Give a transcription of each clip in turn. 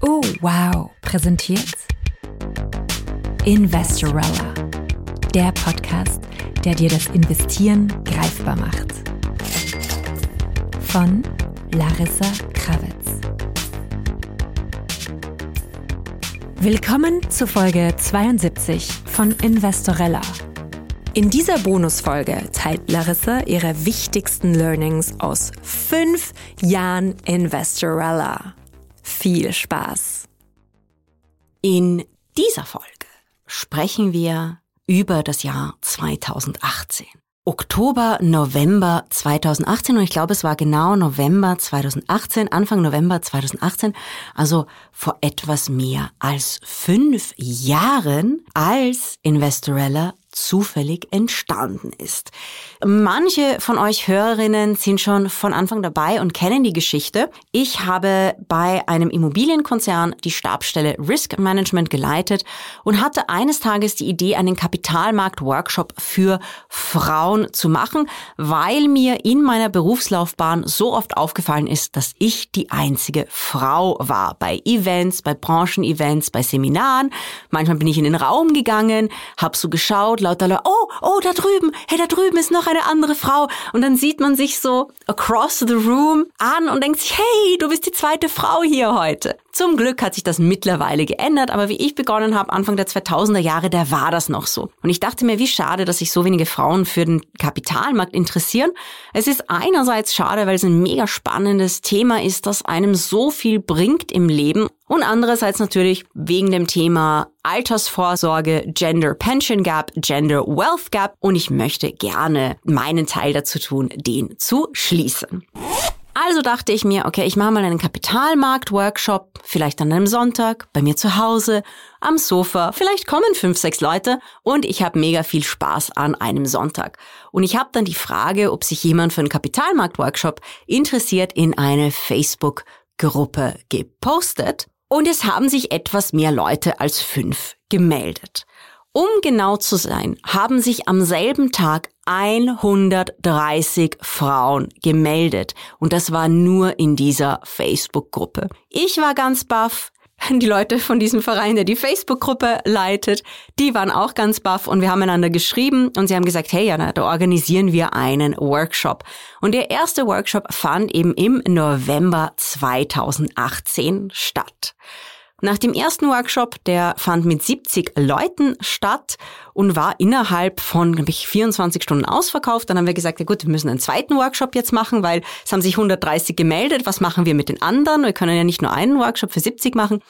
Oh, wow, präsentiert Investorella, der Podcast, der dir das Investieren greifbar macht. Von Larissa Krawitz. Willkommen zu Folge 72 von Investorella. In dieser Bonusfolge teilt Larissa ihre wichtigsten Learnings aus fünf Jahren Investorella. Viel Spaß! In dieser Folge sprechen wir über das Jahr 2018. Oktober, November 2018 und ich glaube, es war genau November 2018, Anfang November 2018, also vor etwas mehr als fünf Jahren, als Investorella zufällig entstanden ist. Manche von euch Hörerinnen sind schon von Anfang dabei und kennen die Geschichte. Ich habe bei einem Immobilienkonzern die Stabstelle Risk Management geleitet und hatte eines Tages die Idee, einen Kapitalmarkt-Workshop für Frauen zu machen, weil mir in meiner Berufslaufbahn so oft aufgefallen ist, dass ich die einzige Frau war. Bei Events, bei Branchenevents, bei Seminaren. Manchmal bin ich in den Raum gegangen, habe so geschaut, lauter Leute, oh, oh, da drüben, hey, da drüben ist noch eine andere Frau. Und dann sieht man sich so across the room an und denkt sich, hey, du bist die zweite Frau hier heute. Zum Glück hat sich das mittlerweile geändert, aber wie ich begonnen habe, Anfang der 2000er Jahre, da war das noch so. Und ich dachte mir, wie schade, dass sich so wenige Frauen für den Kapitalmarkt interessieren. Es ist einerseits schade, weil es ein mega spannendes Thema ist, das einem so viel bringt im Leben und andererseits natürlich wegen dem Thema Altersvorsorge, Gender Pension Gap, Gender Wealth Gap und ich möchte gerne meinen Teil dazu tun, den zu schließen. Also dachte ich mir, okay, ich mache mal einen Kapitalmarkt-Workshop, vielleicht an einem Sonntag, bei mir zu Hause, am Sofa, vielleicht kommen fünf, sechs Leute und ich habe mega viel Spaß an einem Sonntag. Und ich habe dann die Frage, ob sich jemand für einen Kapitalmarkt-Workshop interessiert, in eine Facebook-Gruppe gepostet. Und es haben sich etwas mehr Leute als fünf gemeldet. Um genau zu sein, haben sich am selben Tag 130 Frauen gemeldet. Und das war nur in dieser Facebook-Gruppe. Ich war ganz baff. Die Leute von diesem Verein, der die Facebook-Gruppe leitet, die waren auch ganz baff und wir haben einander geschrieben und sie haben gesagt, hey Jana, da organisieren wir einen Workshop. Und der erste Workshop fand eben im November 2018 statt. Nach dem ersten Workshop, der fand mit 70 Leuten statt und war innerhalb von, glaube ich, 24 Stunden ausverkauft. Dann haben wir gesagt, ja gut, wir müssen einen zweiten Workshop jetzt machen, weil es haben sich 130 gemeldet. Was machen wir mit den anderen? Wir können ja nicht nur einen Workshop für 70 machen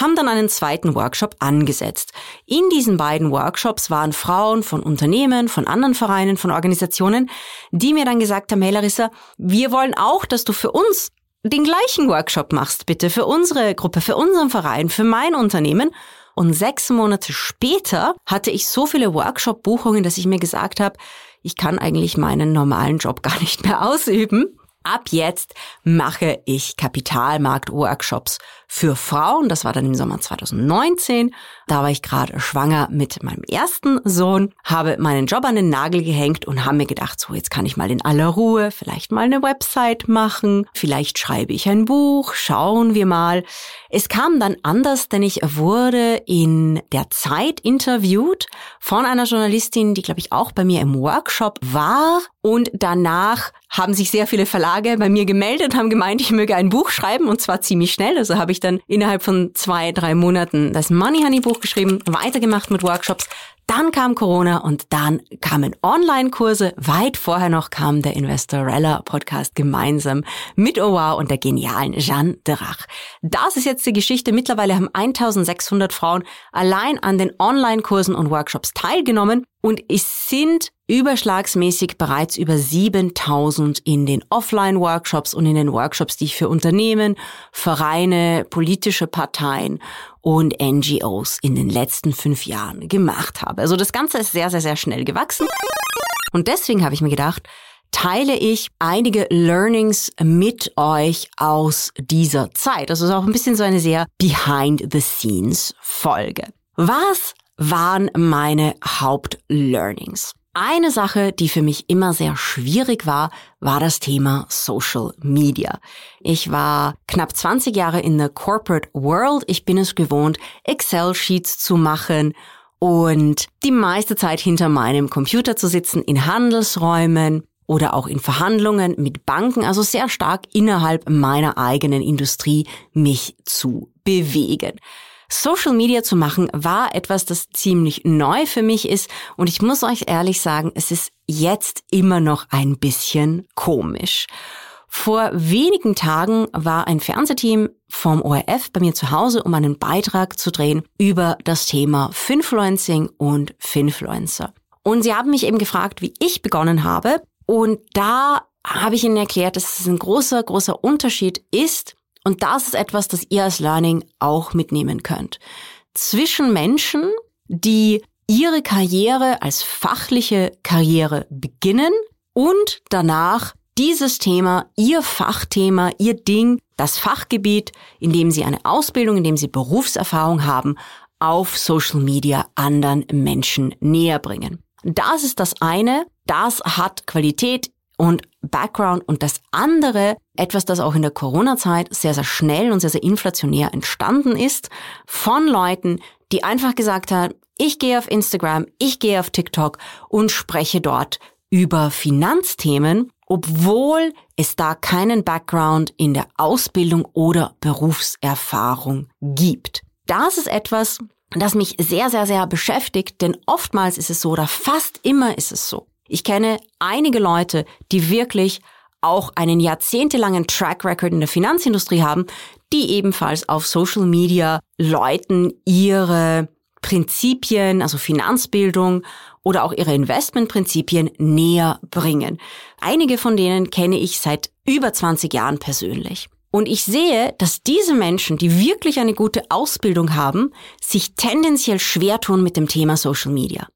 haben dann einen zweiten Workshop angesetzt. In diesen beiden Workshops waren Frauen von Unternehmen, von anderen Vereinen, von Organisationen, die mir dann gesagt haben, hey Larissa, wir wollen auch, dass du für uns den gleichen Workshop machst, bitte, für unsere Gruppe, für unseren Verein, für mein Unternehmen. Und sechs Monate später hatte ich so viele Workshop-Buchungen, dass ich mir gesagt habe, ich kann eigentlich meinen normalen Job gar nicht mehr ausüben. Ab jetzt mache ich Kapitalmarkt-Workshops für Frauen. Das war dann im Sommer 2019. Da war ich gerade schwanger mit meinem ersten Sohn, habe meinen Job an den Nagel gehängt und habe mir gedacht, so jetzt kann ich mal in aller Ruhe vielleicht mal eine Website machen, vielleicht schreibe ich ein Buch, schauen wir mal. Es kam dann anders, denn ich wurde in der Zeit interviewt von einer Journalistin, die glaube ich auch bei mir im Workshop war und danach haben sich sehr viele Verlage bei mir gemeldet, haben gemeint, ich möge ein Buch schreiben und zwar ziemlich schnell. Also habe ich dann innerhalb von zwei, drei Monaten das Money Honey Buch geschrieben, weitergemacht mit Workshops, dann kam Corona und dann kamen Online-Kurse. Weit vorher noch kam der Investorella Podcast gemeinsam mit OWOW und der genialen Jeanne Drach. Das ist jetzt die Geschichte. Mittlerweile haben 1600 Frauen allein an den Online-Kursen und Workshops teilgenommen und es sind überschlagsmäßig bereits über 7000 in den Offline-Workshops und in den Workshops, die ich für Unternehmen, Vereine, politische Parteien und NGOs in den letzten fünf Jahren gemacht habe. Also das Ganze ist sehr, sehr, sehr schnell gewachsen. Und deswegen habe ich mir gedacht, teile ich einige Learnings mit euch aus dieser Zeit. Das ist auch ein bisschen so eine sehr Behind-the-Scenes Folge. Was waren meine Hauptlearnings? Eine Sache, die für mich immer sehr schwierig war, war das Thema Social Media. Ich war knapp 20 Jahre in der Corporate World. Ich bin es gewohnt, Excel-Sheets zu machen und die meiste Zeit hinter meinem Computer zu sitzen in Handelsräumen oder auch in Verhandlungen mit Banken, also sehr stark innerhalb meiner eigenen Industrie mich zu bewegen. Social Media zu machen war etwas, das ziemlich neu für mich ist und ich muss euch ehrlich sagen, es ist jetzt immer noch ein bisschen komisch. Vor wenigen Tagen war ein Fernsehteam vom ORF bei mir zu Hause, um einen Beitrag zu drehen über das Thema Finfluencing und Finfluencer. Und sie haben mich eben gefragt, wie ich begonnen habe. Und da habe ich ihnen erklärt, dass es ein großer, großer Unterschied ist, und das ist etwas, das ihr als Learning auch mitnehmen könnt. Zwischen Menschen, die ihre Karriere als fachliche Karriere beginnen und danach dieses Thema, ihr Fachthema, ihr Ding, das Fachgebiet, in dem sie eine Ausbildung, in dem sie Berufserfahrung haben, auf Social Media anderen Menschen näher bringen. Das ist das eine, das hat Qualität und Background und das andere, etwas, das auch in der Corona-Zeit sehr, sehr schnell und sehr, sehr inflationär entstanden ist, von Leuten, die einfach gesagt haben, ich gehe auf Instagram, ich gehe auf TikTok und spreche dort über Finanzthemen, obwohl es da keinen Background in der Ausbildung oder Berufserfahrung gibt. Das ist etwas, das mich sehr, sehr, sehr beschäftigt, denn oftmals ist es so oder fast immer ist es so, ich kenne einige Leute, die wirklich auch einen jahrzehntelangen Track Record in der Finanzindustrie haben, die ebenfalls auf Social Media Leuten ihre Prinzipien, also Finanzbildung oder auch ihre Investmentprinzipien näher bringen. Einige von denen kenne ich seit über 20 Jahren persönlich. Und ich sehe, dass diese Menschen, die wirklich eine gute Ausbildung haben, sich tendenziell schwer tun mit dem Thema Social Media.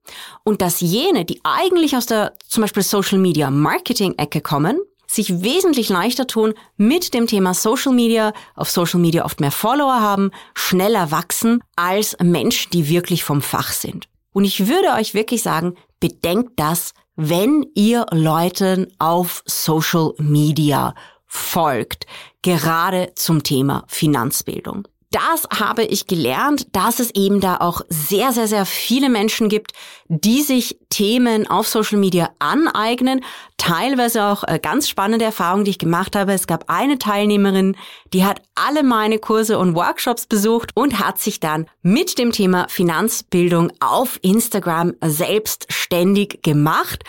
Und dass jene, die eigentlich aus der zum Beispiel Social Media Marketing Ecke kommen, sich wesentlich leichter tun mit dem Thema Social Media, auf Social Media oft mehr Follower haben, schneller wachsen als Menschen, die wirklich vom Fach sind. Und ich würde euch wirklich sagen, bedenkt das, wenn ihr Leuten auf Social Media folgt, gerade zum Thema Finanzbildung. Das habe ich gelernt, dass es eben da auch sehr, sehr, sehr viele Menschen gibt, die sich Themen auf Social Media aneignen. Teilweise auch äh, ganz spannende Erfahrungen, die ich gemacht habe. Es gab eine Teilnehmerin, die hat alle meine Kurse und Workshops besucht und hat sich dann mit dem Thema Finanzbildung auf Instagram selbstständig gemacht.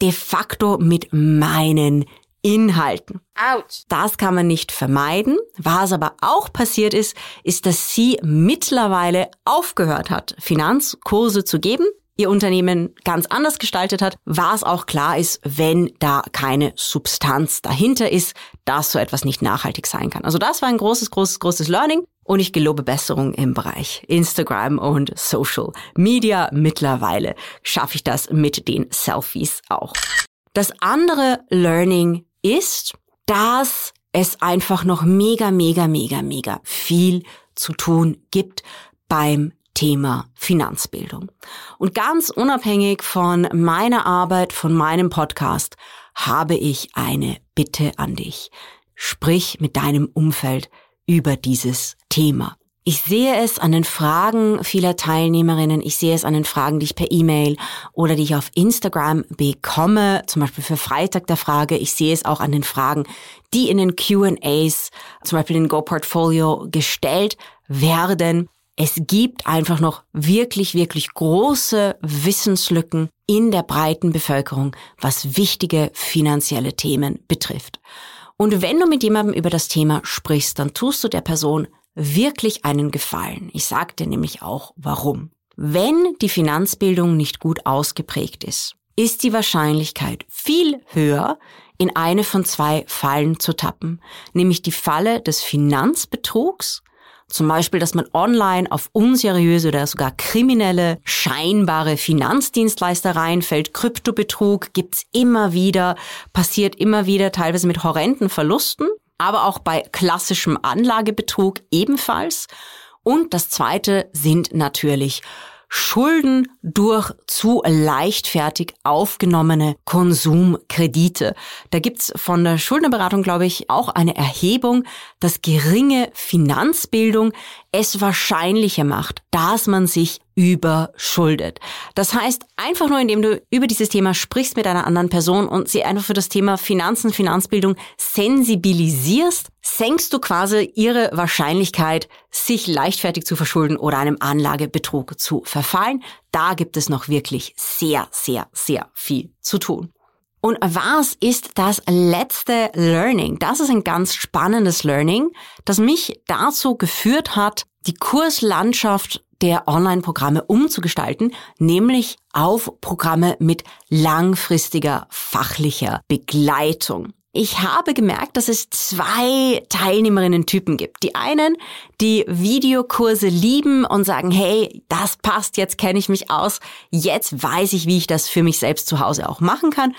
De facto mit meinen Inhalten. Ouch. Das kann man nicht vermeiden. Was aber auch passiert ist, ist, dass sie mittlerweile aufgehört hat, Finanzkurse zu geben, ihr Unternehmen ganz anders gestaltet hat, was auch klar ist, wenn da keine Substanz dahinter ist, dass so etwas nicht nachhaltig sein kann. Also das war ein großes, großes, großes Learning und ich gelobe Besserung im Bereich Instagram und Social Media. Mittlerweile schaffe ich das mit den Selfies auch. Das andere Learning ist, dass es einfach noch mega, mega, mega, mega viel zu tun gibt beim Thema Finanzbildung. Und ganz unabhängig von meiner Arbeit, von meinem Podcast, habe ich eine Bitte an dich. Sprich mit deinem Umfeld über dieses Thema. Ich sehe es an den Fragen vieler Teilnehmerinnen, ich sehe es an den Fragen, die ich per E-Mail oder die ich auf Instagram bekomme, zum Beispiel für Freitag der Frage. Ich sehe es auch an den Fragen, die in den Q&As, zum Beispiel in Go Portfolio gestellt werden. Es gibt einfach noch wirklich, wirklich große Wissenslücken in der breiten Bevölkerung, was wichtige finanzielle Themen betrifft. Und wenn du mit jemandem über das Thema sprichst, dann tust du der Person wirklich einen Gefallen. Ich sagte nämlich auch, warum. Wenn die Finanzbildung nicht gut ausgeprägt ist, ist die Wahrscheinlichkeit viel höher, in eine von zwei Fallen zu tappen, nämlich die Falle des Finanzbetrugs, zum Beispiel, dass man online auf unseriöse oder sogar kriminelle, scheinbare Finanzdienstleister reinfällt. Kryptobetrug gibt's immer wieder, passiert immer wieder, teilweise mit horrenden Verlusten aber auch bei klassischem Anlagebetrug ebenfalls. Und das zweite sind natürlich Schulden durch zu leichtfertig aufgenommene Konsumkredite. Da gibt's von der Schuldnerberatung, glaube ich, auch eine Erhebung, dass geringe Finanzbildung es wahrscheinlicher macht, dass man sich überschuldet. Das heißt, einfach nur indem du über dieses Thema sprichst mit einer anderen Person und sie einfach für das Thema Finanzen, Finanzbildung sensibilisierst, senkst du quasi ihre Wahrscheinlichkeit, sich leichtfertig zu verschulden oder einem Anlagebetrug zu verfallen. Da gibt es noch wirklich sehr, sehr, sehr viel zu tun. Und was ist das letzte Learning? Das ist ein ganz spannendes Learning, das mich dazu geführt hat, die Kurslandschaft der Online-Programme umzugestalten, nämlich auf Programme mit langfristiger fachlicher Begleitung. Ich habe gemerkt, dass es zwei Teilnehmerinnen-Typen gibt. Die einen, die Videokurse lieben und sagen, hey, das passt, jetzt kenne ich mich aus, jetzt weiß ich, wie ich das für mich selbst zu Hause auch machen kann.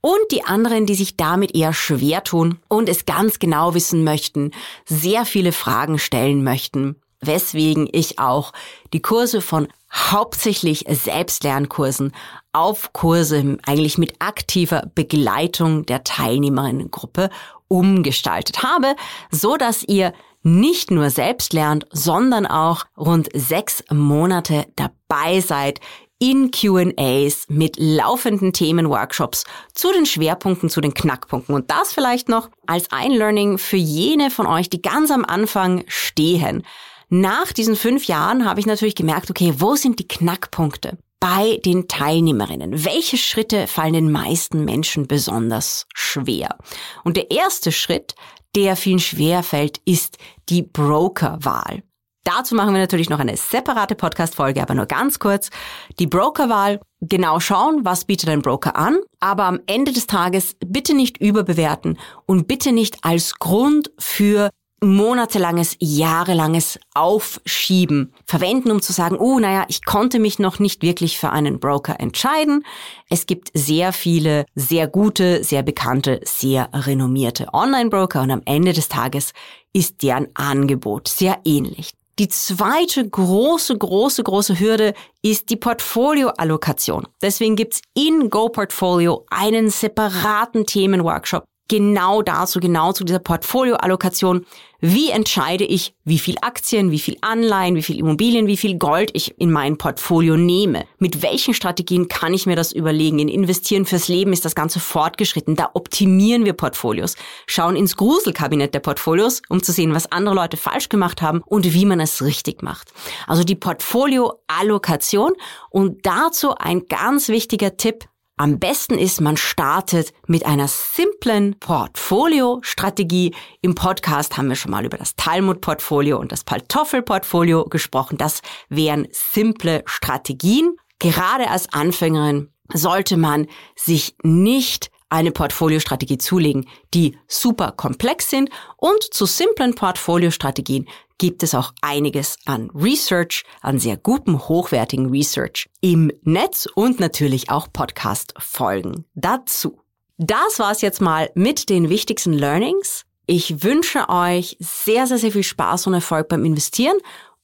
Und die anderen, die sich damit eher schwer tun und es ganz genau wissen möchten, sehr viele Fragen stellen möchten weswegen ich auch die Kurse von hauptsächlich Selbstlernkursen auf Kurse eigentlich mit aktiver Begleitung der Teilnehmerinnengruppe umgestaltet habe, so dass ihr nicht nur selbst lernt, sondern auch rund sechs Monate dabei seid in QAs mit laufenden Themenworkshops zu den Schwerpunkten, zu den Knackpunkten. Und das vielleicht noch als ein Learning für jene von euch, die ganz am Anfang stehen. Nach diesen fünf Jahren habe ich natürlich gemerkt, okay, wo sind die Knackpunkte? bei den Teilnehmerinnen. Welche Schritte fallen den meisten Menschen besonders schwer? Und der erste Schritt, der vielen schwer fällt, ist die Brokerwahl. Dazu machen wir natürlich noch eine separate Podcast-Folge, aber nur ganz kurz. Die Brokerwahl, genau schauen, was bietet ein Broker an, aber am Ende des Tages bitte nicht überbewerten und bitte nicht als Grund für monatelanges, jahrelanges Aufschieben verwenden, um zu sagen, oh, naja, ich konnte mich noch nicht wirklich für einen Broker entscheiden. Es gibt sehr viele, sehr gute, sehr bekannte, sehr renommierte Online-Broker und am Ende des Tages ist deren Angebot sehr ähnlich. Die zweite große, große, große Hürde ist die Portfolioallokation. Deswegen gibt's in Go Portfolio einen separaten Themenworkshop genau dazu, genau zu dieser Portfolioallokation. Wie entscheide ich, wie viel Aktien, wie viel Anleihen, wie viel Immobilien, wie viel Gold ich in mein Portfolio nehme? Mit welchen Strategien kann ich mir das überlegen? In Investieren fürs Leben ist das Ganze fortgeschritten. Da optimieren wir Portfolios, schauen ins Gruselkabinett der Portfolios, um zu sehen, was andere Leute falsch gemacht haben und wie man es richtig macht. Also die Portfolioallokation und dazu ein ganz wichtiger Tipp, am besten ist, man startet mit einer simplen Portfolio-Strategie. Im Podcast haben wir schon mal über das Talmud-Portfolio und das Paltoffel-Portfolio gesprochen. Das wären simple Strategien. Gerade als Anfängerin sollte man sich nicht eine Portfoliostrategie zulegen, die super komplex sind und zu simplen Portfoliostrategien gibt es auch einiges an Research, an sehr gutem, hochwertigen Research im Netz und natürlich auch Podcast-Folgen dazu. Das war's jetzt mal mit den wichtigsten Learnings. Ich wünsche euch sehr, sehr, sehr viel Spaß und Erfolg beim Investieren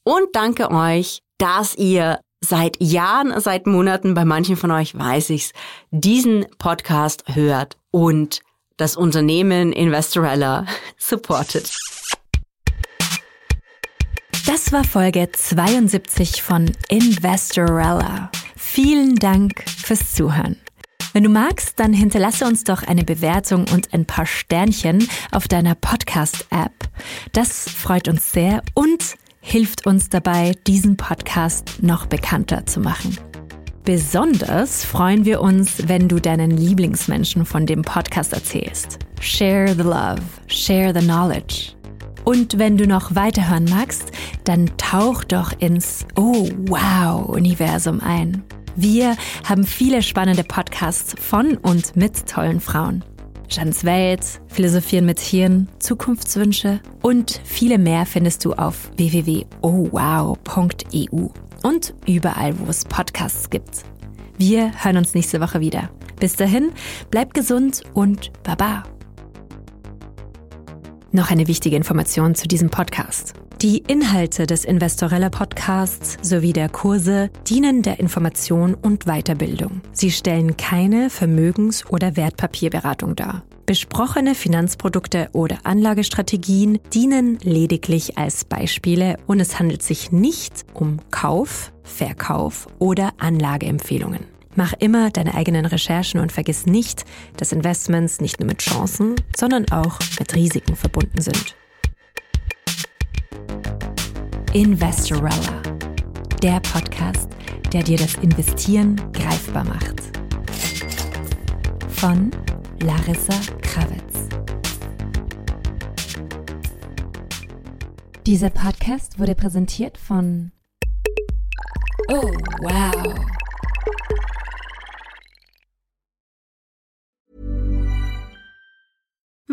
und danke euch, dass ihr seit Jahren, seit Monaten, bei manchen von euch weiß ich's, diesen Podcast hört und das Unternehmen Investorella supportet. Das war Folge 72 von Investorella. Vielen Dank fürs Zuhören. Wenn du magst, dann hinterlasse uns doch eine Bewertung und ein paar Sternchen auf deiner Podcast-App. Das freut uns sehr und hilft uns dabei, diesen Podcast noch bekannter zu machen. Besonders freuen wir uns, wenn du deinen Lieblingsmenschen von dem Podcast erzählst. Share the love, share the knowledge. Und wenn du noch weiterhören magst, dann tauch doch ins Oh wow Universum ein. Wir haben viele spannende Podcasts von und mit tollen Frauen. Jans Welt, Philosophieren mit Hirn, Zukunftswünsche und viele mehr findest du auf www.owow.eu und überall, wo es Podcasts gibt. Wir hören uns nächste Woche wieder. Bis dahin, bleib gesund und baba. Noch eine wichtige Information zu diesem Podcast. Die Inhalte des Investorella Podcasts sowie der Kurse dienen der Information und Weiterbildung. Sie stellen keine Vermögens- oder Wertpapierberatung dar. Besprochene Finanzprodukte oder Anlagestrategien dienen lediglich als Beispiele und es handelt sich nicht um Kauf, Verkauf oder Anlageempfehlungen. Mach immer deine eigenen Recherchen und vergiss nicht, dass Investments nicht nur mit Chancen, sondern auch mit Risiken verbunden sind. Investorella, der Podcast, der dir das Investieren greifbar macht. Von Larissa Krawitz. Dieser Podcast wurde präsentiert von Oh, wow.